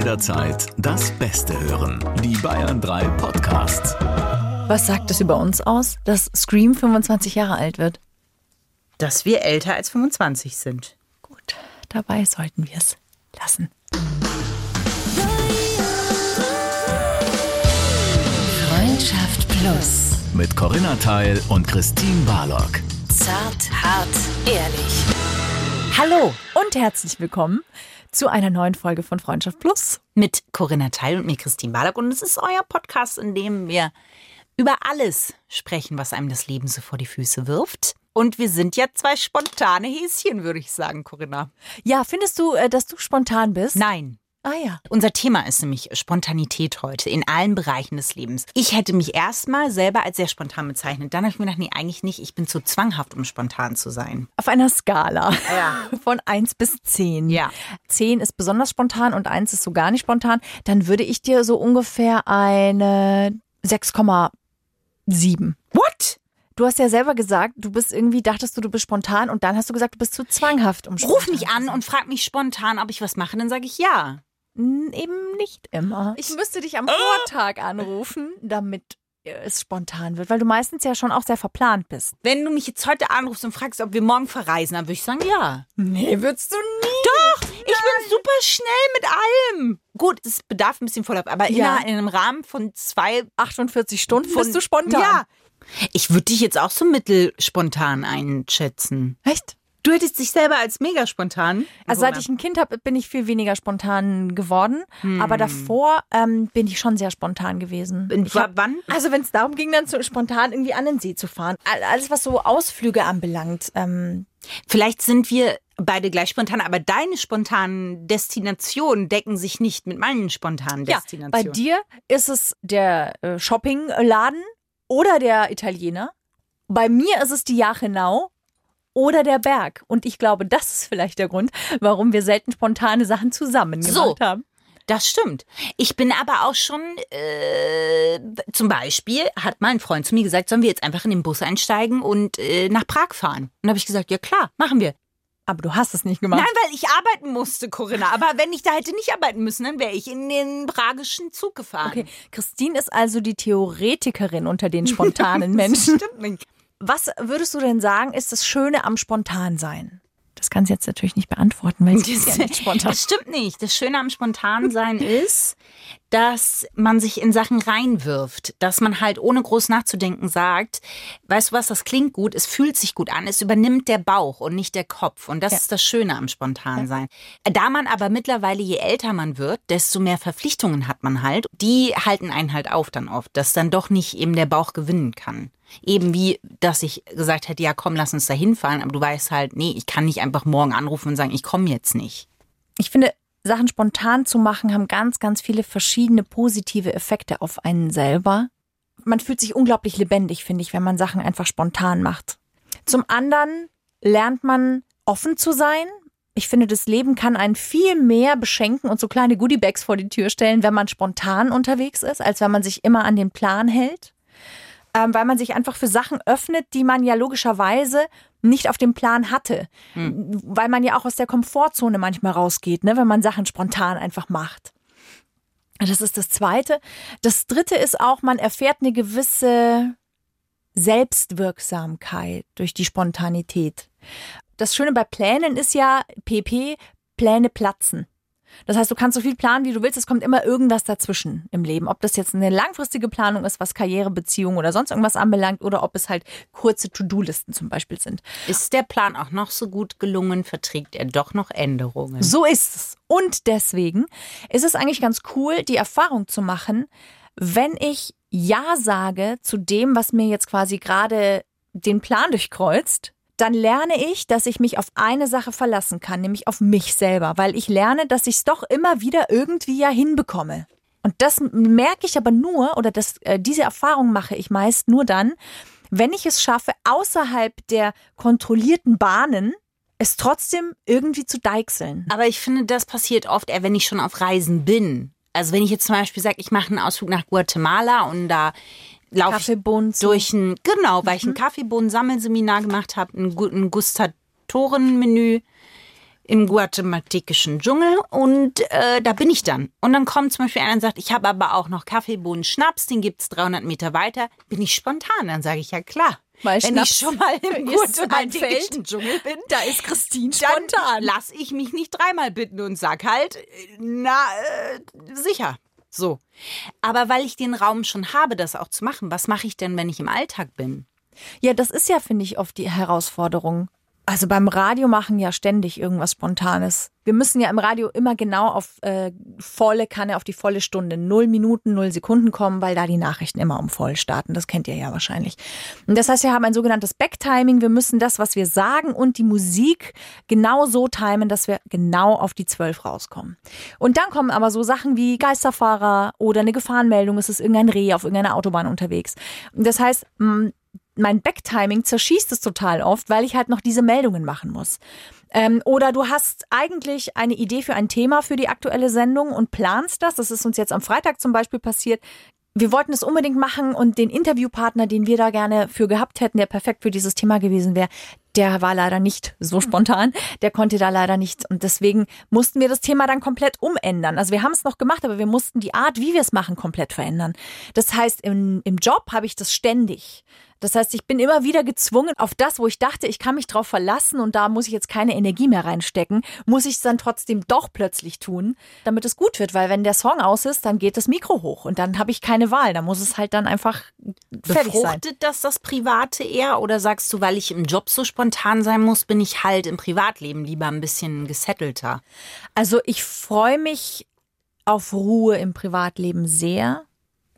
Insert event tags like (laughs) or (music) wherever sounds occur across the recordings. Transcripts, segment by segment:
jederzeit das Beste hören. Die Bayern 3 Podcasts. Was sagt es über uns aus, dass Scream 25 Jahre alt wird? Dass wir älter als 25 sind. Gut, dabei sollten wir es lassen. Freundschaft Plus. Mit Corinna Teil und Christine Barlock. Zart, hart, ehrlich. Hallo und herzlich willkommen zu einer neuen Folge von Freundschaft Plus. Mit Corinna Teil und mir Christine Barlock. Und es ist euer Podcast, in dem wir über alles sprechen, was einem das Leben so vor die Füße wirft. Und wir sind ja zwei spontane Häschen, würde ich sagen, Corinna. Ja, findest du, äh, dass du spontan bist? Nein. Ah ja. Unser Thema ist nämlich Spontanität heute in allen Bereichen des Lebens. Ich hätte mich erstmal selber als sehr spontan bezeichnet. Dann habe ich mir gedacht, nee, eigentlich nicht. Ich bin zu zwanghaft, um spontan zu sein. Auf einer Skala Ja. (laughs) von 1 bis 10. Ja. 10 ist besonders spontan und 1 ist so gar nicht spontan. Dann würde ich dir so ungefähr eine 6,7. What? Du hast ja selber gesagt, du bist irgendwie, dachtest du, du bist spontan und dann hast du gesagt, du bist zu zwanghaft, um spontan Ruf mich an und frag mich spontan, ob ich was mache. Dann sage ich ja. Eben nicht immer. Ich müsste dich am Vortag anrufen, damit es spontan wird, weil du meistens ja schon auch sehr verplant bist. Wenn du mich jetzt heute anrufst und fragst, ob wir morgen verreisen, dann würde ich sagen ja. Nee, würdest du nie. Doch, ich bin super schnell mit allem. Gut, es bedarf ein bisschen Vorlauf, aber Ja. in einem Rahmen von zwei 48 Stunden von, bist du spontan. Ja. Ich würde dich jetzt auch so mittelspontan einschätzen. Echt? Du hättest dich selber als mega spontan. Also seit ich ein Kind habe, bin ich viel weniger spontan geworden. Aber davor ähm, bin ich schon sehr spontan gewesen. In- Ich hab, wann? Also wenn es darum ging, dann so spontan irgendwie an den See zu fahren. All- Alles, was so Ausflüge anbelangt. Ähm, Vielleicht sind wir beide gleich spontan, aber deine spontanen Destinationen decken sich nicht mit meinen spontanen ja, Destinationen. bei dir ist es der äh, Shoppingladen oder der Italiener. Bei mir ist es die Jachenau oder der Berg. Und ich glaube, das ist vielleicht der Grund, warum wir selten spontane Sachen zusammen So. gemacht haben. Das stimmt. Ich bin aber auch schon, äh, zum Beispiel hat mal ein Freund zu mir gesagt, sollen wir jetzt einfach in den Bus einsteigen und äh, nach Prag fahren? Und dann habe ich gesagt, ja klar, machen wir. Aber du hast es nicht gemacht. Nein, weil ich arbeiten musste, Corinna. Aber wenn ich da hätte nicht arbeiten müssen, dann wäre ich in den pragischen Zug gefahren. Okay, Christine ist also die Theoretikerin unter den spontanen (laughs) Menschen. Stimmt nicht. Was würdest du denn sagen, ist das Schöne am Spontansein? Das kann sie jetzt natürlich nicht beantworten, weil (laughs) sie ist ja nicht spontan. Das stimmt nicht. Das Schöne am Spontansein (laughs) ist, dass man sich in Sachen reinwirft, dass man halt ohne groß nachzudenken sagt, weißt du was, das klingt gut, es fühlt sich gut an, es übernimmt der Bauch und nicht der Kopf. Und das Ja. ist das Schöne am Spontansein. Da man aber mittlerweile, je älter man wird, desto mehr Verpflichtungen hat man halt. Die halten einen halt auf dann oft, dass dann doch nicht eben der Bauch gewinnen kann. Eben wie, dass ich gesagt hätte, ja komm, lass uns da hinfahren, aber du weißt halt, nee, ich kann nicht einfach morgen anrufen und sagen, ich komme jetzt nicht. Ich finde, Sachen spontan zu machen, haben ganz, ganz viele verschiedene positive Effekte auf einen selber. Man fühlt sich unglaublich lebendig, finde ich, wenn man Sachen einfach spontan macht. Zum anderen lernt man offen zu sein. Ich finde, das Leben kann einen viel mehr beschenken und so kleine Goodiebags vor die Tür stellen, wenn man spontan unterwegs ist, als wenn man sich immer an den Plan hält. Ähm, weil man sich einfach für Sachen öffnet, die man ja logischerweise nicht auf dem Plan hatte. Weil man ja auch aus der Komfortzone manchmal rausgeht, ne, wenn man Sachen spontan einfach macht. Das ist das Zweite. Das Dritte ist auch, man erfährt eine gewisse Selbstwirksamkeit durch die Spontanität. Das Schöne bei Plänen ist ja, PP, Pläne platzen. Das heißt, du kannst so viel planen, wie du willst. Es kommt immer irgendwas dazwischen im Leben. Ob das jetzt eine langfristige Planung ist, was Karriere, Beziehung oder sonst irgendwas anbelangt, oder ob es halt kurze To-Do-Listen zum Beispiel sind. Ist der Plan auch noch so gut gelungen, verträgt er doch noch Änderungen. So ist es. Und deswegen ist es eigentlich ganz cool, die Erfahrung zu machen, wenn ich Ja sage zu dem, was mir jetzt quasi gerade den Plan durchkreuzt, dann lerne ich, dass ich mich auf eine Sache verlassen kann, nämlich auf mich selber, weil ich lerne, dass ich es doch immer wieder irgendwie ja hinbekomme. Und das merke ich aber nur, oder das, äh, diese Erfahrung mache ich meist nur dann, wenn ich es schaffe, außerhalb der kontrollierten Bahnen es trotzdem irgendwie zu deichseln. Aber ich finde, das passiert oft eher, wenn ich schon auf Reisen bin. Also wenn ich jetzt zum Beispiel sage, ich mache einen Ausflug nach Guatemala und da laufe Kaffeebohnen zu- durch ein, genau, weil ich ein Kaffeebohnen-Sammelseminar gemacht habe, ein, ein Gustatorenmenü im guatemaltekischen Dschungel und äh, da bin ich dann. Und dann kommt zum Beispiel einer und sagt, ich habe aber auch noch Kaffeebohnen Schnaps, den gibt's 300 Meter weiter. Bin ich spontan? Dann sage ich, ja klar. Weil Wenn Schnaps ich schon mal im (laughs) guatemaltekischen Dschungel bin, Da ist Christine dann spontan. lass ich mich nicht dreimal bitten und sag halt, äh, na, äh, sicher. So. Aber weil ich den Raum schon habe, das auch zu machen, was mache ich denn, wenn ich im Alltag bin? Ja, das ist ja, finde ich, oft die Herausforderung. Also beim Radio machen ja ständig irgendwas Spontanes. Wir müssen ja im Radio immer genau auf äh, volle Kanne, auf die volle Stunde, null Minuten, null Sekunden kommen, weil da die Nachrichten immer um voll starten. Das kennt ihr ja wahrscheinlich. Und das heißt, wir haben ein sogenanntes Backtiming. Wir müssen das, was wir sagen und die Musik genau so timen, dass wir genau auf die zwölf rauskommen. Und dann kommen aber so Sachen wie Geisterfahrer oder eine Gefahrenmeldung, es ist irgendein Reh auf irgendeiner Autobahn unterwegs. Und das heißt, mh, mein Backtiming zerschießt es total oft, weil ich halt noch diese Meldungen machen muss. Ähm, oder du hast eigentlich eine Idee für ein Thema für die aktuelle Sendung und planst das. Das ist uns jetzt am Freitag zum Beispiel passiert. Wir wollten es unbedingt machen und den Interviewpartner, den wir da gerne für gehabt hätten, der perfekt für dieses Thema gewesen wäre, der war leider nicht so spontan. Der konnte da leider nicht. Und deswegen mussten wir das Thema dann komplett umändern. Also wir haben es noch gemacht, aber wir mussten die Art, wie wir es machen, komplett verändern. Das heißt, im, im Job habe ich das ständig. Das heißt, ich bin immer wieder gezwungen, auf das, wo ich dachte, ich kann mich drauf verlassen und da muss ich jetzt keine Energie mehr reinstecken, muss ich es dann trotzdem doch plötzlich tun, damit es gut wird. Weil wenn der Song aus ist, dann geht das Mikro hoch und dann habe ich keine Wahl. Da muss es halt dann einfach fertig sein. Befruchtet das das Private eher oder sagst du, weil ich im Job so spontan sein muss, bin ich halt im Privatleben lieber ein bisschen gesettelter? Also ich freue mich auf Ruhe im Privatleben sehr,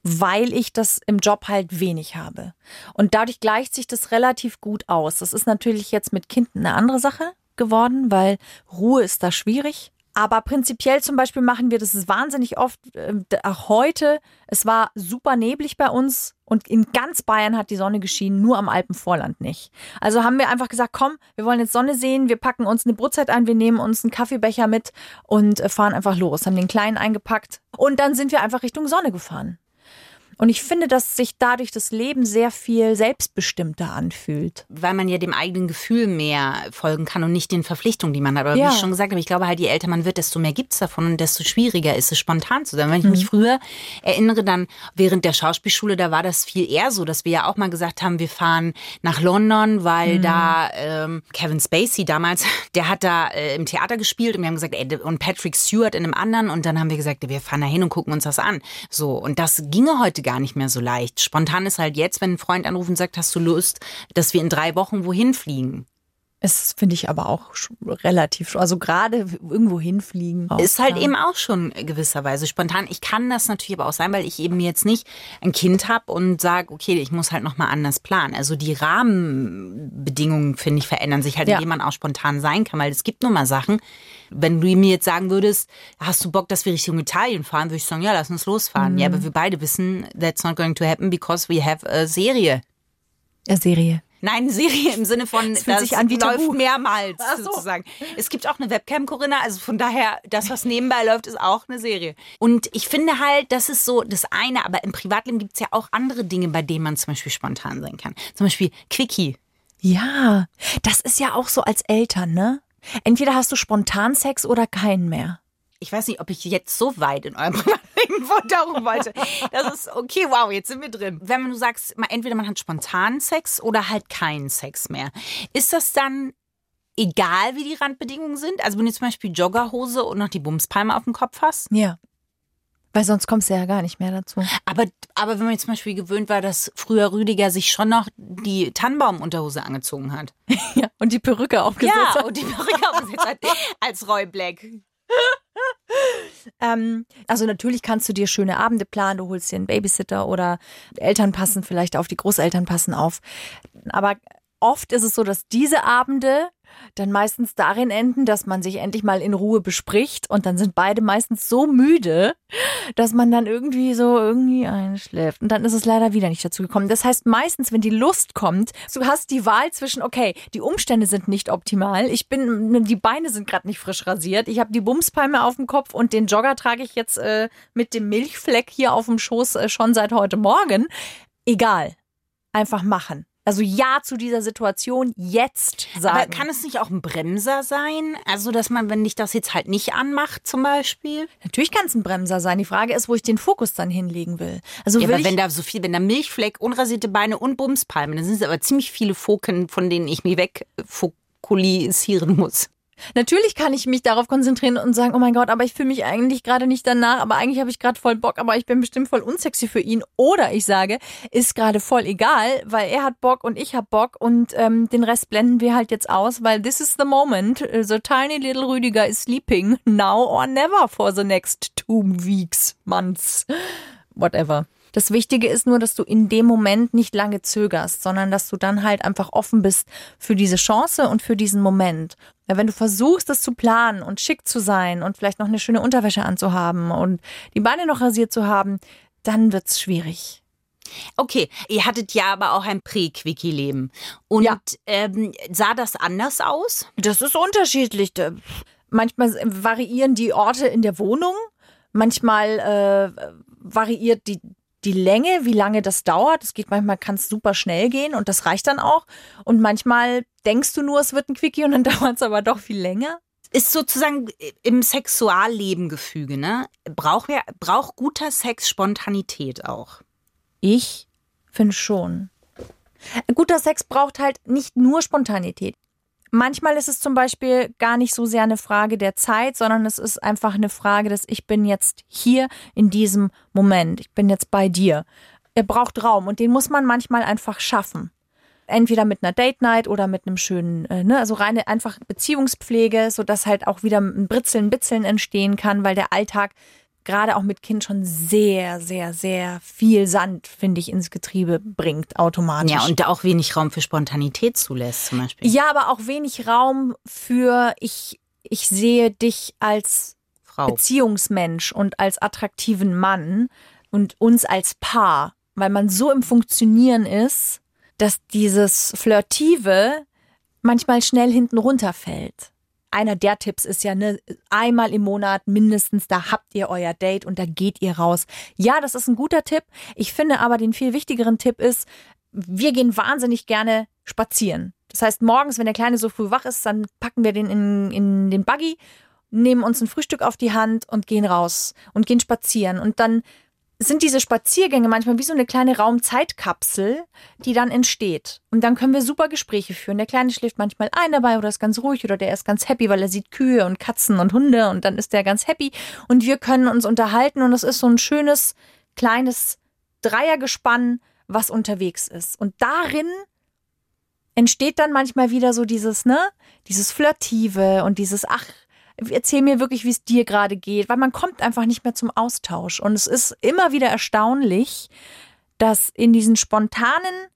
weil ich das im Job halt wenig habe. Und dadurch gleicht sich das relativ gut aus. Das ist natürlich jetzt mit Kind eine andere Sache geworden, weil Ruhe ist da schwierig. Aber prinzipiell zum Beispiel machen wir das wahnsinnig oft, äh, auch heute. Es war super neblig bei uns und in ganz Bayern hat die Sonne geschienen, nur am Alpenvorland nicht. Also haben wir einfach gesagt, komm, wir wollen jetzt Sonne sehen, wir packen uns eine Brotzeit ein, wir nehmen uns einen Kaffeebecher mit und äh, fahren einfach los, haben den Kleinen eingepackt und dann sind wir einfach Richtung Sonne gefahren. Und ich finde, dass sich dadurch das Leben sehr viel selbstbestimmter anfühlt. Weil man ja dem eigenen Gefühl mehr folgen kann und nicht den Verpflichtungen, die man hat. Aber Ja. wie ich schon gesagt habe, ich glaube halt, je älter man wird, desto mehr gibt's davon und desto schwieriger ist es, spontan zu sein. Wenn ich Mhm. mich früher erinnere, dann während der Schauspielschule, da war das viel eher so, dass wir ja auch mal gesagt haben, wir fahren nach London, weil Mhm. da ähm, Kevin Spacey damals, (laughs) der hat da äh, im Theater gespielt und wir haben gesagt, ey, und Patrick Stewart in einem anderen und dann haben wir gesagt, wir fahren da hin und gucken uns das an. So, und das ginge heute gar nicht mehr so leicht. Spontan ist halt jetzt, wenn ein Freund anruft und sagt, hast du Lust, dass wir in drei Wochen wohin fliegen? Es finde ich aber auch relativ, also gerade irgendwo hinfliegen. Ist halt ja. eben auch schon gewisserweise spontan. Ich kann das natürlich aber auch sein, weil ich eben jetzt nicht ein Kind habe und sage, okay, ich muss halt nochmal anders planen. Also die Rahmenbedingungen, finde ich, verändern sich halt, Ja. indem man auch spontan sein kann, weil es gibt nun mal Sachen. Wenn du mir jetzt sagen würdest, hast du Bock, dass wir Richtung Italien fahren, würde ich sagen, ja, lass uns losfahren. Ja, Mhm. aber wir beide wissen, that's not going to happen because we have a Serie. Ja, Serie. Nein, Serie im Sinne von, fühlt sich an wie läuft Tabu. mehrmals so. sozusagen. Es gibt auch eine Webcam, Corinna, also von daher, das, was nebenbei läuft, ist auch eine Serie. Und ich finde halt, das ist so das eine, aber im Privatleben gibt es ja auch andere Dinge, bei denen man zum Beispiel spontan sein kann. Zum Beispiel Quickie. Ja, das ist ja auch so als Eltern, ne? Entweder hast du spontan Sex oder keinen mehr. Ich weiß nicht, ob ich jetzt so weit in eurem (laughs) Privatleben darum wollte. Das ist okay, wow, jetzt sind wir drin. Wenn du sagst, entweder man hat spontan Sex oder halt keinen Sex mehr, ist das dann egal, wie die Randbedingungen sind? Also wenn du zum Beispiel Joggerhose und noch die Bumspalme auf dem Kopf hast? Ja. Weil sonst kommst du ja gar nicht mehr dazu. Aber, aber wenn man jetzt zum Beispiel gewöhnt war, dass früher Rüdiger sich schon noch die Tannenbaumunterhose angezogen hat. (laughs) Ja, und die Perücke aufgesetzt Ja, hat. und die Perücke aufgesetzt hat (laughs) als Roy Black. Ähm, also natürlich kannst du dir schöne Abende planen, du holst dir einen Babysitter oder Eltern passen vielleicht auf, die Großeltern passen auf. Aber oft ist es so, dass diese Abende dann meistens darin enden, dass man sich endlich mal in Ruhe bespricht und dann sind beide meistens so müde, dass man dann irgendwie so irgendwie einschläft und dann ist es leider wieder nicht dazu gekommen. Das heißt meistens, wenn die Lust kommt, du hast die Wahl zwischen okay, die Umstände sind nicht optimal, ich bin die Beine sind gerade nicht frisch rasiert, ich habe die Bumspalme auf dem Kopf und den Jogger trage ich jetzt äh, mit dem Milchfleck hier auf dem Schoß äh, schon seit heute Morgen. Egal, einfach machen. Also ja zu dieser Situation jetzt sagen. Aber kann es nicht auch ein Bremser sein? Also, dass man, wenn dich das jetzt halt nicht anmacht, zum Beispiel? Natürlich kann es ein Bremser sein. Die Frage ist, wo ich den Fokus dann hinlegen will. Also Ja, will aber ich, wenn da so viel, wenn da Milchfleck, unrasierte Beine und Bumspalmen, dann sind es aber ziemlich viele Foken, von denen ich mich wegfokussieren muss. Natürlich kann ich mich darauf konzentrieren und sagen, oh mein Gott, aber ich fühle mich eigentlich gerade nicht danach, aber eigentlich habe ich gerade voll Bock, aber ich bin bestimmt voll unsexy für ihn. Oder ich sage, ist gerade voll egal, weil er hat Bock und ich hab Bock und ähm, den Rest blenden wir halt jetzt aus, weil this is the moment. The tiny little Rüdiger is sleeping now or never for the next two weeks, months, whatever. Das Wichtige ist nur, dass du in dem Moment nicht lange zögerst, sondern dass du dann halt einfach offen bist für diese Chance und für diesen Moment. Ja, wenn du versuchst, das zu planen und schick zu sein und vielleicht noch eine schöne Unterwäsche anzuhaben und die Beine noch rasiert zu haben, dann wird's schwierig. Okay, ihr hattet ja aber auch ein Prä-Quickie-Leben. Und Ja. ähm, sah das anders aus? Das ist unterschiedlich. Manchmal variieren die Orte in der Wohnung, manchmal äh, variiert die die Länge, wie lange das dauert. Es geht manchmal kann es super schnell gehen und das reicht dann auch. Und manchmal denkst du nur, es wird ein Quickie und dann (laughs) dauert es aber doch viel länger. Ist sozusagen im Sexualleben Gefüge, ne? Braucht, wer- braucht guter Sex Spontanität auch? Ich finde schon. Guter Sex braucht halt nicht nur Spontanität. Manchmal ist es zum Beispiel gar nicht so sehr eine Frage der Zeit, sondern es ist einfach eine Frage des Ich bin jetzt hier in diesem Moment. Ich bin jetzt bei dir. Er braucht Raum und den muss man manchmal einfach schaffen. Entweder mit einer Date Night oder mit einem schönen, äh, ne, also reine einfach Beziehungspflege, sodass halt auch wieder ein Britzeln, Bitzeln entstehen kann, weil der Alltag gerade auch mit Kind schon sehr, sehr, sehr viel Sand, finde ich, ins Getriebe bringt, automatisch. Ja, und da auch wenig Raum für Spontanität zulässt, zum Beispiel. ja, aber auch wenig Raum für ich, ich sehe dich als Frau. Beziehungsmensch und als attraktiven Mann und uns als Paar, weil man so im Funktionieren ist, dass dieses Flirtive manchmal schnell hinten runterfällt. Einer der Tipps ist ja, ne, einmal im Monat mindestens, da habt ihr euer Date und da geht ihr raus. Ja, das ist ein guter Tipp. Ich finde aber den viel wichtigeren Tipp ist, wir gehen wahnsinnig gerne spazieren. Das heißt, morgens, wenn der Kleine so früh wach ist, dann packen wir den in, in den Buggy, nehmen uns ein Frühstück auf die Hand und gehen raus und gehen spazieren. Und dann sind diese Spaziergänge manchmal wie so eine kleine Raumzeitkapsel, die dann entsteht. Und dann können wir super Gespräche führen. Der Kleine schläft manchmal ein dabei oder ist ganz ruhig oder der ist ganz happy, weil er sieht Kühe und Katzen und Hunde und dann ist der ganz happy. Und wir können uns unterhalten und es ist so ein schönes, kleines Dreiergespann, was unterwegs ist. Und darin entsteht dann manchmal wieder so dieses, ne, dieses Flirtive und dieses, ach, erzähl mir wirklich, wie es dir gerade geht, weil man kommt einfach nicht mehr zum Austausch. Und es ist immer wieder erstaunlich, dass in diesen spontanen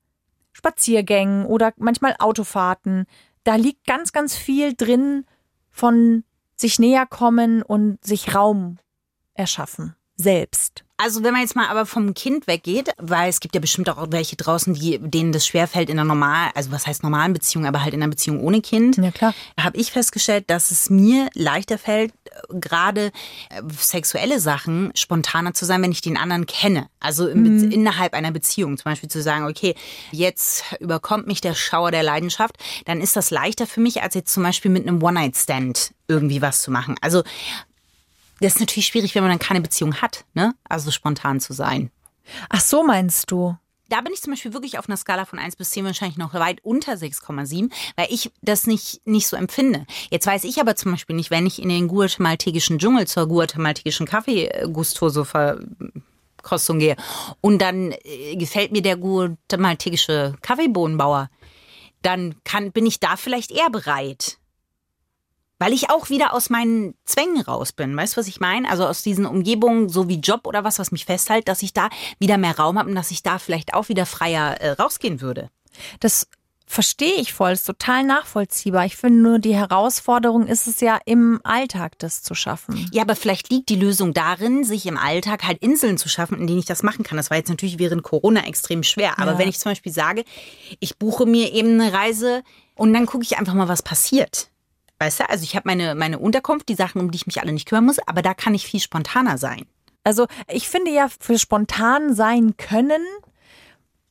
Spaziergängen oder manchmal Autofahrten, da liegt ganz, ganz viel drin von sich näher kommen und sich Raum erschaffen. Selbst. Also wenn man jetzt mal aber vom Kind weggeht, weil es gibt ja bestimmt auch welche draußen, die, denen das schwerfällt in einer normal, also was heißt normalen Beziehung, aber halt in einer Beziehung ohne Kind. Ja, klar. Habe ich festgestellt, dass es mir leichter fällt, äh, gerade äh, sexuelle Sachen spontaner zu sein, wenn ich den anderen kenne. Also im Be- innerhalb einer Beziehung. Zum Beispiel zu sagen, okay, jetzt überkommt mich der Schauer der Leidenschaft, dann ist das leichter für mich, als jetzt zum Beispiel mit einem One-Night-Stand irgendwie was zu machen. Also das ist natürlich schwierig, wenn man dann keine Beziehung hat, ne? Also spontan zu sein. Ach so meinst du? Da bin ich zum Beispiel wirklich auf einer Skala von 1 bis 10 wahrscheinlich noch weit unter 6,7, weil ich das nicht, nicht so empfinde. Jetzt weiß ich aber zum Beispiel nicht, wenn ich in den guatemaltekischen Dschungel zur guatemaltekischen Kaffee-Gustoso-Verkostung gehe und dann äh, gefällt mir der guatemaltekische Kaffeebohnenbauer, dann kann, bin ich da vielleicht eher bereit. Weil ich auch wieder aus meinen Zwängen raus bin. Weißt du, was ich meine? Also aus diesen Umgebungen, so wie Job oder was, was mich festhält, dass ich da wieder mehr Raum habe und dass ich da vielleicht auch wieder freier äh, rausgehen würde. Das verstehe ich voll, ist total nachvollziehbar. Ich finde nur, die Herausforderung ist es ja im Alltag, das zu schaffen. Ja, aber vielleicht liegt die Lösung darin, sich im Alltag halt Inseln zu schaffen, in denen ich das machen kann. Das war jetzt natürlich während Corona extrem schwer. Aber Ja. wenn ich zum Beispiel sage, ich buche mir eben eine Reise und dann gucke ich einfach mal, was passiert. Weißt du, also ich habe meine, meine Unterkunft, die Sachen, um die ich mich alle nicht kümmern muss, aber da kann ich viel spontaner sein. Also ich finde ja, für spontan sein können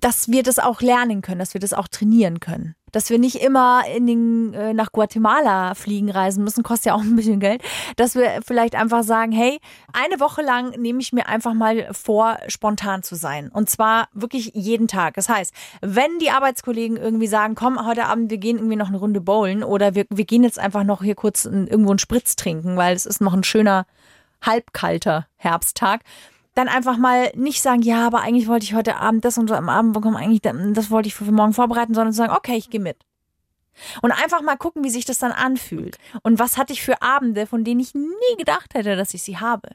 dass wir das auch lernen können, dass wir das auch trainieren können. Dass wir nicht immer in den, äh, nach Guatemala fliegen reisen müssen, kostet ja auch ein bisschen Geld. Dass wir vielleicht einfach sagen, hey, eine Woche lang nehme ich mir einfach mal vor, spontan zu sein. Und zwar wirklich jeden Tag. Das heißt, wenn die Arbeitskollegen irgendwie sagen, komm, heute Abend, wir gehen irgendwie noch eine Runde bowlen oder wir, wir gehen jetzt einfach noch hier kurz irgendwo einen Spritz trinken, weil es ist noch ein schöner, halbkalter Herbsttag dann einfach mal nicht sagen, ja, aber eigentlich wollte ich heute Abend das und so am Abend bekommen, eigentlich das wollte ich für morgen vorbereiten, sondern zu sagen, okay, ich gehe mit. Und einfach mal gucken, wie sich das dann anfühlt. Und was hatte ich für Abende, von denen ich nie gedacht hätte, dass ich sie habe.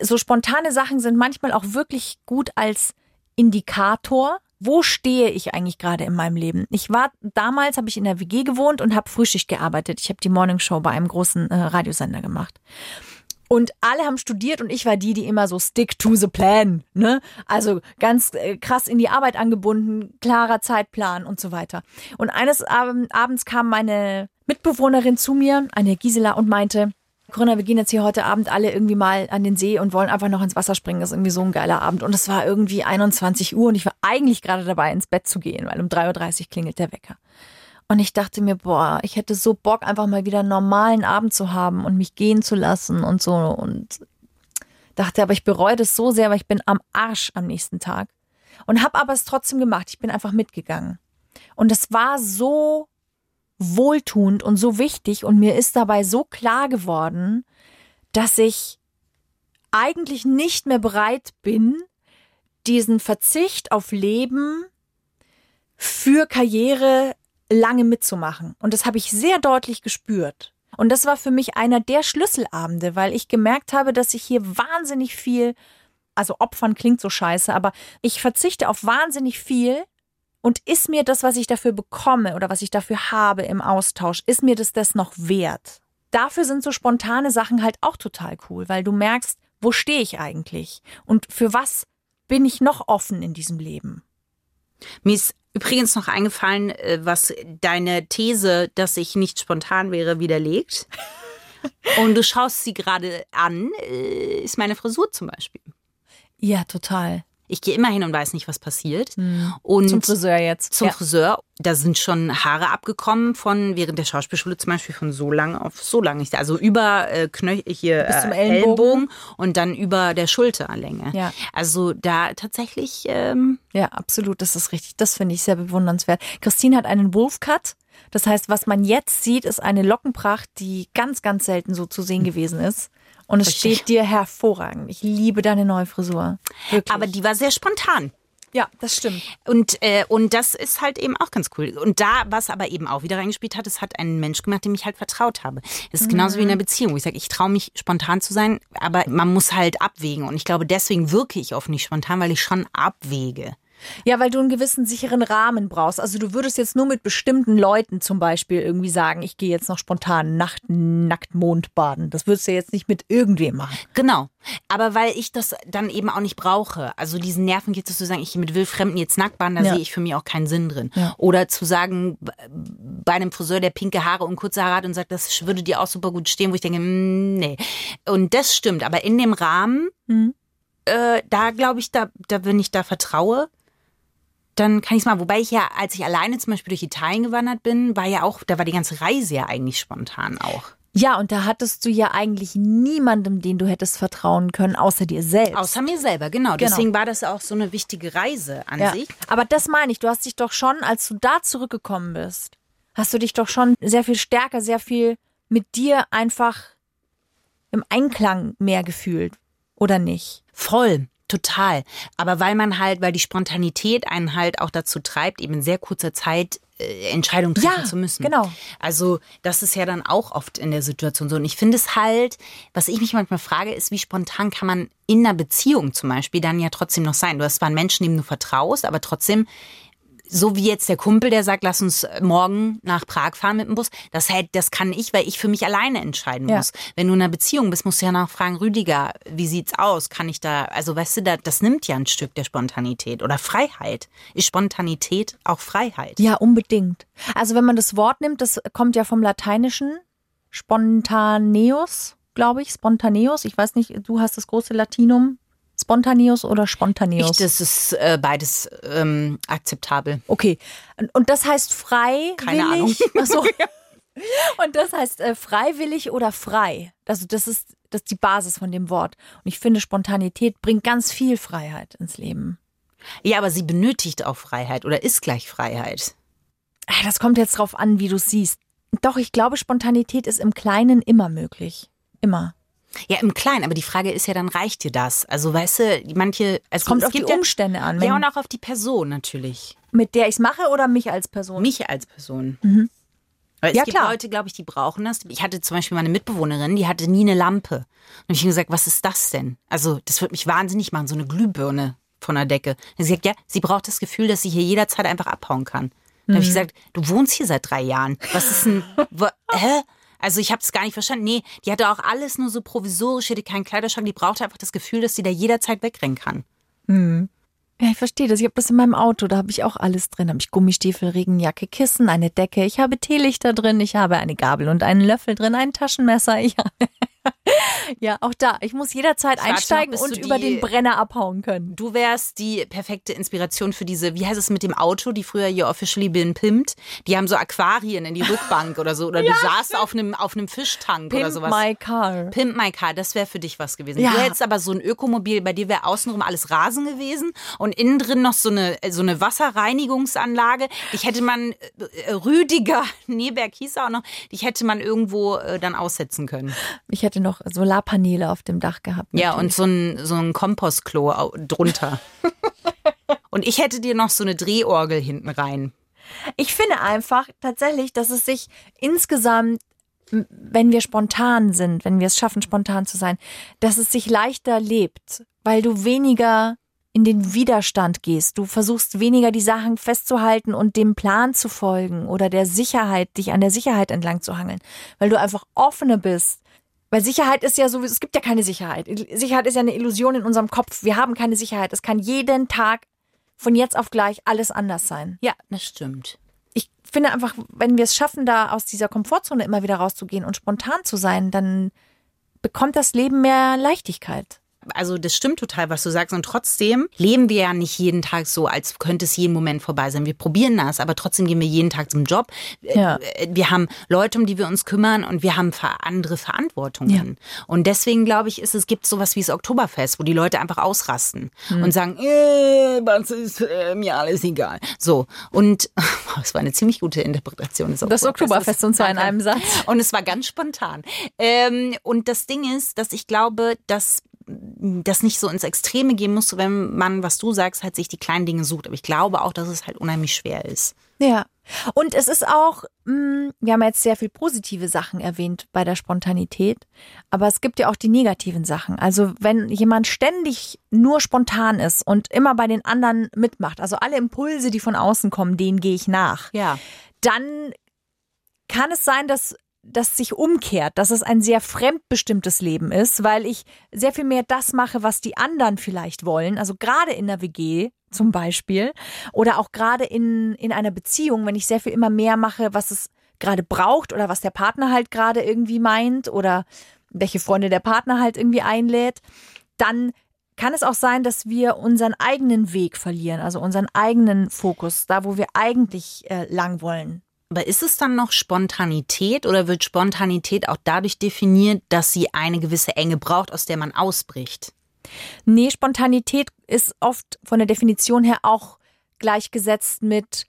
So spontane Sachen sind manchmal auch wirklich gut als Indikator. Wo stehe ich eigentlich gerade in meinem Leben? Ich war damals, habe ich in der WG gewohnt und habe Frühschicht gearbeitet. Ich habe die Morningshow bei einem großen äh, Radiosender gemacht. Und alle haben studiert und ich war die, die immer so stick to the plan, ne? Also ganz äh, krass in die Arbeit angebunden, klarer Zeitplan und so weiter. Und eines Abends kam meine Mitbewohnerin zu mir, eine Gisela, und meinte, Corinna, wir gehen jetzt hier heute Abend alle irgendwie mal an den See und wollen einfach noch ins Wasser springen. Das ist irgendwie so ein geiler Abend. Und es war irgendwie 21 Uhr und ich war eigentlich gerade dabei, ins Bett zu gehen, weil um 3.30 Uhr klingelt der Wecker. Und ich dachte mir, boah, ich hätte so Bock, einfach mal wieder einen normalen Abend zu haben und mich gehen zu lassen und so. Und dachte, aber ich bereue das so sehr, weil ich bin am Arsch am nächsten Tag. Und habe aber es trotzdem gemacht. Ich bin einfach mitgegangen. Und es war so wohltuend und so wichtig und mir ist dabei so klar geworden, dass ich eigentlich nicht mehr bereit bin, diesen Verzicht auf Leben für Karriere lange mitzumachen. Und das habe ich sehr deutlich gespürt. Und das war für mich einer der Schlüsselabende, weil ich gemerkt habe, dass ich hier wahnsinnig viel, also Opfern klingt so scheiße, aber ich verzichte auf wahnsinnig viel und ist mir das, was ich dafür bekomme oder was ich dafür habe im Austausch, ist mir das das noch wert? Dafür sind so spontane Sachen halt auch total cool, weil du merkst, wo stehe ich eigentlich und für was bin ich noch offen in diesem Leben? Mir ist übrigens noch eingefallen, äh, was deine These, dass ich nicht spontan wäre, widerlegt. Und du schaust sie gerade an, äh, ist meine Frisur zum Beispiel. Ja, total. Ich gehe immer hin und weiß nicht, was passiert. Mhm. Und zum Friseur jetzt. Zum ja. Friseur. Da sind schon Haare abgekommen von während der Schauspielschule zum Beispiel von so lang auf so lang. Also über äh, Knöchel hier Bis zum äh, Ellenbogen. Ellenbogen. und dann über der Schulterlänge. Ja. Also da tatsächlich. Ähm ja, absolut. Das ist richtig. Das finde ich sehr bewundernswert. Christine hat einen Wolfcut. Das heißt, was man jetzt sieht, ist eine Lockenpracht, die ganz, ganz selten so zu sehen gewesen ist. Und es Richtig. steht dir hervorragend. Ich liebe deine neue Frisur. Wirklich. Aber die war sehr spontan. Ja, das stimmt. Und, äh, und das ist halt eben auch ganz cool. Und da, was aber eben auch wieder reingespielt hat, es hat einen Mensch gemacht, dem ich halt vertraut habe. Das ist mhm. genauso wie in einer Beziehung, wo ich sage, ich traue mich spontan zu sein, aber man muss halt abwägen. Und ich glaube, deswegen wirke ich oft nicht spontan, weil ich schon abwäge. Ja, weil du einen gewissen sicheren Rahmen brauchst. Also du würdest jetzt nur mit bestimmten Leuten zum Beispiel irgendwie sagen, ich gehe jetzt noch spontan Nacht, nackt Mond baden. Das würdest du jetzt nicht mit irgendwem machen. Genau. Aber weil ich das dann eben auch nicht brauche. Also diesen Nerven geht es zu sagen, ich gehe mit Wildfremden jetzt nackt baden, da ja. sehe ich für mich auch keinen Sinn drin. Ja. Oder zu sagen, bei einem Friseur, der pinke Haare und kurze Haare hat und sagt, das würde dir auch super gut stehen, wo ich denke, mm, nee. Und das stimmt. Aber in dem Rahmen, mhm. äh, da glaube ich, da, da, wenn ich da vertraue, dann kann ich es mal. Wobei ich ja, als ich alleine zum Beispiel durch Italien gewandert bin, war ja auch, da war die ganze Reise ja eigentlich spontan auch. Ja, und da hattest du ja eigentlich niemandem, den du hättest vertrauen können, außer dir selbst. Außer mir selber, genau. genau. Deswegen war das auch so eine wichtige Reise an ja. sich. Aber das meine ich, du hast dich doch schon, als du da zurückgekommen bist, hast du dich doch schon sehr viel stärker, sehr viel mit dir einfach im Einklang mehr gefühlt, oder nicht? Voll. Total. Aber weil man halt, weil die Spontanität einen halt auch dazu treibt, eben in sehr kurzer Zeit äh, Entscheidungen treffen ja, zu müssen. Genau. Also das ist ja dann auch oft in der Situation so. Und ich finde es halt, was ich mich manchmal frage, ist, wie spontan kann man in einer Beziehung zum Beispiel dann ja trotzdem noch sein? Du hast zwar einen Menschen, dem du vertraust, aber trotzdem so wie jetzt der Kumpel, der sagt, lass uns morgen nach Prag fahren mit dem Bus, das halt, das kann ich, weil ich für mich alleine entscheiden ja. muss. Wenn du in einer Beziehung bist, musst du ja nachfragen, Rüdiger, wie sieht's aus? Kann ich da, also weißt du, das nimmt ja ein Stück der Spontanität oder Freiheit. Ist Spontanität auch Freiheit? Ja, unbedingt. Also wenn man das Wort nimmt, das kommt ja vom Lateinischen, spontaneus, glaube ich, spontaneus. Ich weiß nicht, du hast das große Latinum Spontaneous oder Ich, spontaneous? das ist äh, beides ähm, akzeptabel. okay. Und, das heißt frei? Keine Ahnung. (laughs) Achso. (laughs) Und das heißt äh, freiwillig oder frei? Also das ist, das ist die Basis von dem Wort. Und ich finde, Spontanität bringt ganz viel Freiheit ins Leben. Ja, aber sie benötigt auch Freiheit oder ist gleich Freiheit. Ah, Das kommt jetzt drauf an, wie du es siehst. Doch, ich glaube, Spontanität ist im Kleinen immer möglich. Immer. Ja, im Kleinen, aber die Frage ist ja, dann reicht dir das? Also, weißt du, manche. Also, Kommt es auf die gibt ja, Umstände an. Ja, und auch auf die Person natürlich. mit der ich es mache oder mich als Person? Mich als Person. Weil es Ja, gibt klar. Leute, glaube ich, die brauchen das. Ich hatte zum Beispiel meine Mitbewohnerin, die hatte nie eine Lampe. Und hab ich mir gesagt, was ist das denn? Also, das wird mich wahnsinnig machen, so eine Glühbirne von der Decke. Und sie sagt, ja, sie braucht das Gefühl, dass sie hier jederzeit einfach abhauen kann. Dann habe ich gesagt, du wohnst hier seit drei Jahren. Was ist denn, (laughs) hä? Also ich habe es gar nicht verstanden. Nee, die hatte auch alles nur so provisorisch, die hatte keinen Kleiderschrank, die brauchte einfach das Gefühl, dass sie da jederzeit wegrennen kann. Ja, ich verstehe das. Ich habe das in meinem Auto. Da habe ich auch alles drin. Da habe ich Gummistiefel, Regenjacke, Kissen, eine Decke. Ich habe Teelichter drin. Ich habe eine Gabel und einen Löffel drin, ein Taschenmesser. (laughs) Ich (laughs) ja, auch da. Ich muss jederzeit noch, einsteigen bis und über die- den Brenner abhauen können. Du wärst die perfekte Inspiration für diese, wie heißt es mit dem Auto, die früher hier officially been pimpt. Die haben so Aquarien in die Rückbank oder so. Oder du (laughs) saßt auf einem, auf einem Fischtank oder Pimp sowas. my car. Pimp My Car, das wäre für dich was gewesen. Ja. Du hättest aber so ein Ökomobil, bei dir wäre außenrum alles Rasen gewesen und innen drin noch so eine, so eine Wasserreinigungsanlage. Dich hätte man, äh, Rüdiger, (laughs) Neberg hieß er auch noch, dich hätte man irgendwo äh, dann aussetzen können. Ich hätte noch Solarpaneele auf dem Dach gehabt. Ja, und natürlich. so ein, so ein Kompostklo drunter. (laughs) und ich hätte dir noch so eine Drehorgel hinten rein. Ich finde einfach tatsächlich, dass es sich insgesamt, wenn wir spontan sind, wenn wir es schaffen, spontan zu sein, dass es sich leichter lebt, weil du weniger in den Widerstand gehst. Du versuchst weniger die Sachen festzuhalten und dem Plan zu folgen oder der Sicherheit, dich an der Sicherheit entlang zu hangeln, weil du einfach offener bist. Weil Sicherheit ist ja sowieso, es gibt ja keine Sicherheit. Sicherheit ist ja eine Illusion in unserem Kopf. Wir haben keine Sicherheit. Es kann jeden Tag von jetzt auf gleich alles anders sein Ja, das stimmt. ich finde einfach, wenn wir es schaffen, da aus dieser Komfortzone immer wieder rauszugehen und spontan zu sein, dann bekommt das Leben mehr Leichtigkeit. Also das stimmt total, was du sagst. Und trotzdem leben wir ja nicht jeden Tag so, als könnte es jeden Moment vorbei sein. Wir probieren das, aber trotzdem gehen wir jeden Tag zum Job. Äh, Ja. äh, Wir haben Leute, um die wir uns kümmern und wir haben andere Verantwortungen. Und deswegen glaube ich, ist es gibt sowas wie das Oktoberfest, wo die Leute einfach ausrasten Hm. und sagen, äh, was ist äh, mir alles egal. So. Und (laughs) es war eine ziemlich gute Interpretation des Das Oktoberfest und zwar in (laughs) einem Satz. Und es war ganz spontan. Ähm, und das Ding ist, dass ich glaube, dass das nicht so ins Extreme gehen muss, wenn man, was du sagst, halt sich die kleinen Dinge sucht. Aber ich glaube auch, dass es halt unheimlich schwer ist. Ja. Und es ist auch, mh, wir haben jetzt sehr viel positive Sachen erwähnt bei der Spontanität, aber es gibt ja auch die negativen Sachen. Also wenn jemand ständig nur spontan ist und immer bei den anderen mitmacht, also alle Impulse, die von außen kommen, denen gehe ich nach. Ja. dann kann es sein, dass das sich umkehrt, dass es ein sehr fremdbestimmtes Leben ist, weil ich sehr viel mehr das mache, was die anderen vielleicht wollen. Also gerade in der WG zum Beispiel oder auch gerade in, in einer Beziehung, wenn ich sehr viel immer mehr mache, was es gerade braucht oder was der Partner halt gerade irgendwie meint oder welche Freunde der Partner halt irgendwie einlädt, dann kann es auch sein, dass wir unseren eigenen Weg verlieren, also unseren eigenen Fokus, da wo wir eigentlich äh, lang wollen. Aber ist es dann noch Spontanität oder wird Spontanität auch dadurch definiert, dass sie eine gewisse Enge braucht, aus der man ausbricht? Nee, Spontanität ist oft von der Definition her auch gleichgesetzt mit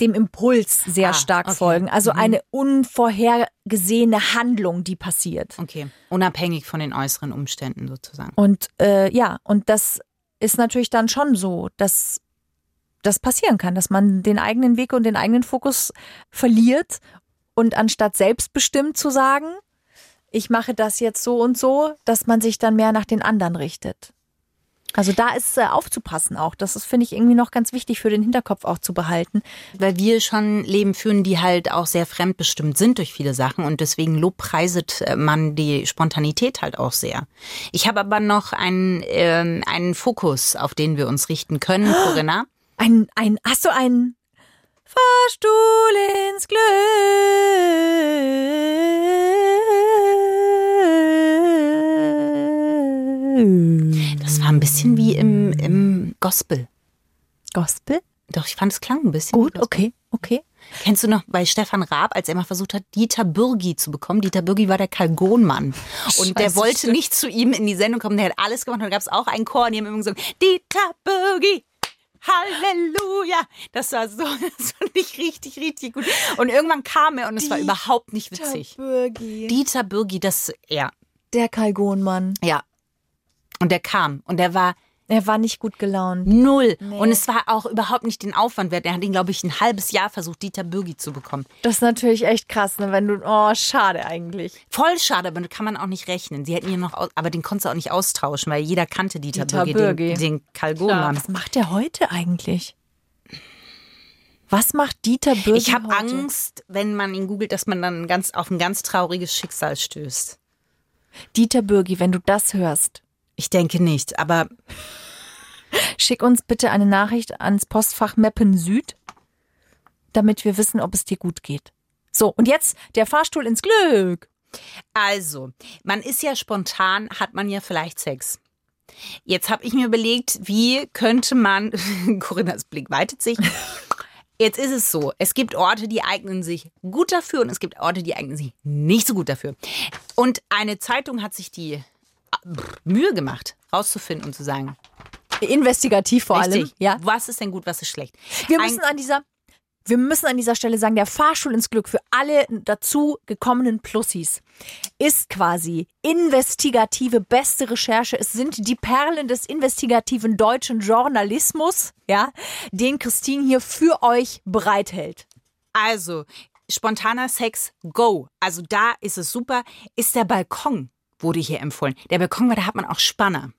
dem Impuls sehr Ah, stark okay. folgen. Also Mhm. eine unvorhergesehene Handlung, die passiert. Okay. Unabhängig von den äußeren Umständen sozusagen. Und äh, ja, und das ist natürlich dann schon so, dass das passieren kann, dass man den eigenen Weg und den eigenen Fokus verliert und anstatt selbstbestimmt zu sagen, ich mache das jetzt so und so, dass man sich dann mehr nach den anderen richtet. Also da ist äh, aufzupassen auch. Das ist, finde ich, irgendwie noch ganz wichtig für den Hinterkopf auch zu behalten. Weil wir schon Leben führen, die halt auch sehr fremdbestimmt sind durch viele Sachen und deswegen lobpreiset äh, man die Spontanität halt auch sehr. Ich habe aber noch einen, ähm, einen Fokus, auf den wir uns richten können, (gasps) Corinna. Ein, ein, hast du einen Fahrstuhl ins Glück? Das war ein bisschen wie im, im Gospel. Gospel? Doch, ich fand es klang ein bisschen. Gut, okay, okay. Kennst du noch bei Stefan Raab, als er mal versucht hat, Dieter Bürgi zu bekommen? Dieter Bürgi war der Kalgonmann. Und der wollte stimmt. nicht zu ihm in die Sendung kommen. Der hat alles gemacht. Und da gab es auch einen Chor, und die haben immer gesungen, Dieter Bürgi, Halleluja. Das war so, (laughs) das fand ich richtig, richtig gut. Und irgendwann kam er und es war überhaupt nicht witzig. Bürgi. Dieter Bürgi, das, ja, Der Kalgonmann. ja. Und der kam und der war Er war nicht gut gelaunt. null. Und es war auch überhaupt nicht den Aufwand wert. Er hat ihn, glaube ich, ein halbes Jahr versucht, Dieter Bürgi zu bekommen. Das ist natürlich echt krass, ne? wenn du. Oh, schade eigentlich. Voll schade, aber kann man auch nicht rechnen. Sie hätten ihn noch, aber den konntest du auch nicht austauschen, weil jeder kannte Dieter, Dieter Bürgi, Bürgi. den, den Kalgonmann. Was macht der heute eigentlich? Was macht Dieter Bürgi Ich habe? Angst, wenn man ihn googelt, dass man dann ganz auf ein ganz trauriges Schicksal stößt. Dieter Bürgi, wenn du das hörst, Ich denke nicht, aber schick uns bitte eine Nachricht ans Postfach Meppen Süd, damit wir wissen, ob es dir gut geht. So, und jetzt der Fahrstuhl ins Glück. also, man ist ja spontan, hat man ja vielleicht Sex. Jetzt habe ich mir überlegt, wie könnte man, (laughs) Corinnas Blick weitet sich. Jetzt ist es so, es gibt Orte, die eignen sich gut dafür und es gibt Orte, die eignen sich nicht so gut dafür. Und eine Zeitung hat sich die Mühe gemacht, rauszufinden und zu sagen, Investigativ vor allem. richtig, Ja. was ist denn gut, was ist schlecht. Wir Ein- müssen an dieser, wir müssen an dieser Stelle sagen, der Fahrstuhl ins Glück für alle dazu gekommenen Plussis ist quasi investigative beste Recherche. Es sind die Perlen des investigativen deutschen Journalismus, ja, den Christine hier für euch bereithält. Also, spontaner Sex, go. Also da ist es super. Ist der Balkon, wurde hier empfohlen. Der Balkon, weil da hat man auch Spanner.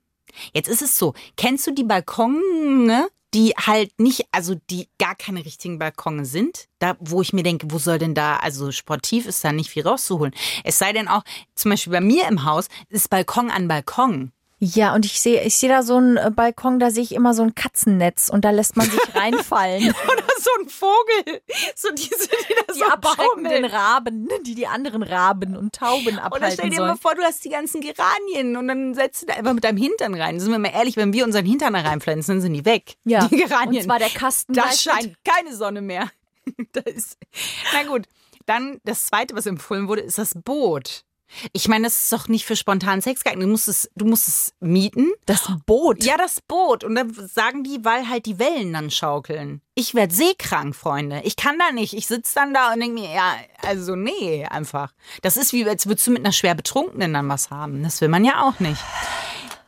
Jetzt ist es so, kennst du die Balkone, die halt nicht, also die gar keine richtigen Balkone sind? Da, wo ich mir denke, wo soll denn da, also sportiv ist da nicht viel rauszuholen. Es sei denn auch, zum Beispiel bei mir im Haus, ist Balkon an Balkon. Ja, und ich sehe, ich sehe da so einen äh, Balkon, da sehe ich immer so ein Katzennetz und da lässt man sich (laughs) reinfallen. (laughs) Oder so ein Vogel. So diese, die da Die so abschreckenden. Raben, die die anderen Raben und Tauben Oder abhalten stell dir sollen. mal vor, du hast die ganzen Geranien und dann setzt du da einfach mit deinem Hintern rein. Sind wir mal ehrlich, wenn wir unseren Hintern da reinpflanzen, dann sind die weg. Ja, Die Geranien. und zwar der Kasten Da scheint keine Sonne mehr. (laughs) Da ist, na gut. Dann das zweite, was empfohlen wurde, ist das Boot. Ich meine, das ist doch nicht für spontanen Sex geeignet. Du musst es, du musst es mieten. Das Boot. Ja, das Boot. Und dann sagen die, weil halt die Wellen dann schaukeln. Ich werde seekrank, Freunde. Ich kann da nicht. Ich sitze dann da und denke mir, ja, also nee, einfach. Das ist wie, als würdest du mit einer schwer Betrunkenen dann was haben. Das will man ja auch nicht.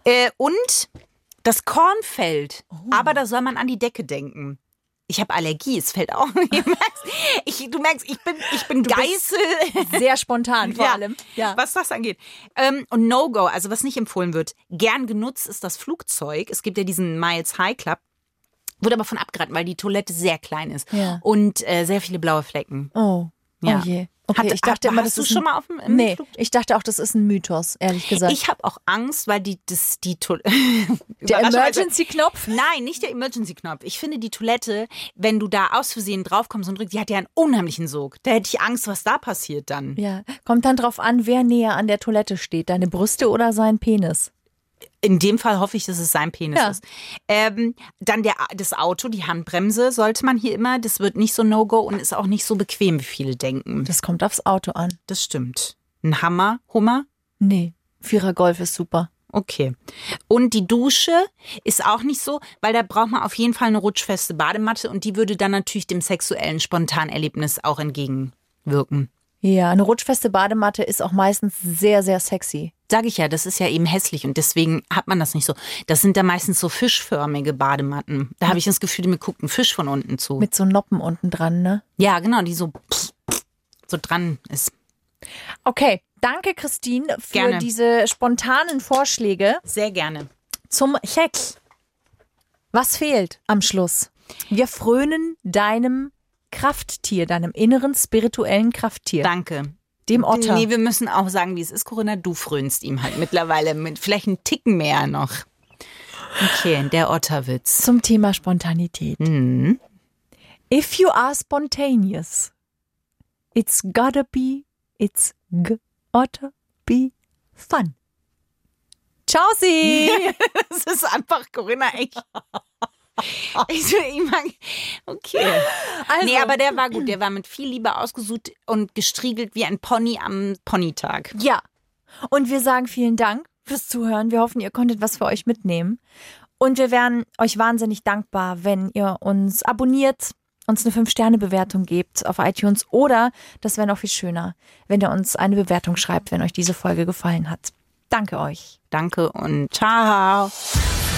Äh, und das Kornfeld. Aber da soll man an die Decke denken. Ich habe Allergie, es fällt auch (laughs) nicht. Du merkst, ich, du merkst, ich bin, ich bin Geißel. Sehr spontan (laughs) vor Ja, allem. Ja. Was das angeht. Ähm, und No-Go, also was nicht empfohlen wird. Gern genutzt ist das Flugzeug. Es gibt ja diesen Miles High Club. Wurde aber von abgeraten, weil die Toilette sehr klein ist. Ja. Und äh, sehr viele blaue Flecken. Oh. Ja. Oh je. Okay, Hat- ich dachte immer, das du ist schon ein, mal auf dem im Nee, Flug- ich dachte auch, das ist ein Mythos, ehrlich gesagt. Ich habe auch Angst, weil die, das, die Toilette. (laughs) der Emergency-Knopf? Nein, nicht der Emergency-Knopf. Ich finde die Toilette, wenn du da aus Versehen draufkommst und drückst, die hat ja einen unheimlichen Sog. Da hätte ich Angst, was da passiert dann. Ja, kommt dann drauf an, wer näher an der Toilette steht, deine Brüste oder sein Penis. In dem Fall hoffe ich, dass es sein Penis Ja. ist. Ähm, dann der, das Auto, die Handbremse sollte man hier immer. Das wird nicht so No-Go und ist auch nicht so bequem, wie viele denken. Das kommt aufs Auto an. Das stimmt. Ein Hammer, Hummer. Nee, Vierer Golf ist super. Okay. Und die Dusche ist auch nicht so, weil da braucht man auf jeden Fall eine rutschfeste Badematte und die würde dann natürlich dem sexuellen Spontanerlebnis auch entgegenwirken. Ja, eine rutschfeste Badematte ist auch meistens sehr, sehr sexy. Sag ich ja, das ist ja eben hässlich und deswegen hat man das nicht so. Das sind da meistens so fischförmige Badematten. Da habe ich das Gefühl, mir guckt ein Fisch von unten zu. Mit so Noppen unten dran, ne? Ja, genau, die so, so dran ist. Okay, danke Christine für Gerne. diese spontanen Vorschläge Sehr gerne. zum Sex. Was fehlt am Schluss? Wir frönen deinem Krafttier, deinem inneren spirituellen Krafttier, Danke. dem Otter. Nee, wir müssen auch sagen, wie es ist, Corinna. Du frönst ihm halt mittlerweile mit vielleicht einen Ticken mehr noch. Okay, der Otterwitz. Zum Thema Spontanität. Mhm. If you are spontaneous, it's gotta be, it's gotta be fun. Ciao, sie. (laughs) Das ist einfach Corinna echt. (laughs) (laughs) Ich, ich mag, okay. Also, Nee, aber der war gut. Der war mit viel Liebe ausgesucht und gestriegelt wie ein Pony am Ponytag. Ja. Und wir sagen vielen Dank fürs Zuhören. Wir hoffen, ihr konntet was für euch mitnehmen. Und wir wären euch wahnsinnig dankbar, wenn ihr uns abonniert, uns eine 5-Sterne-Bewertung gebt auf iTunes oder, das wäre noch viel schöner, wenn ihr uns eine Bewertung schreibt, wenn euch diese Folge gefallen hat. Danke euch. Danke und ciao.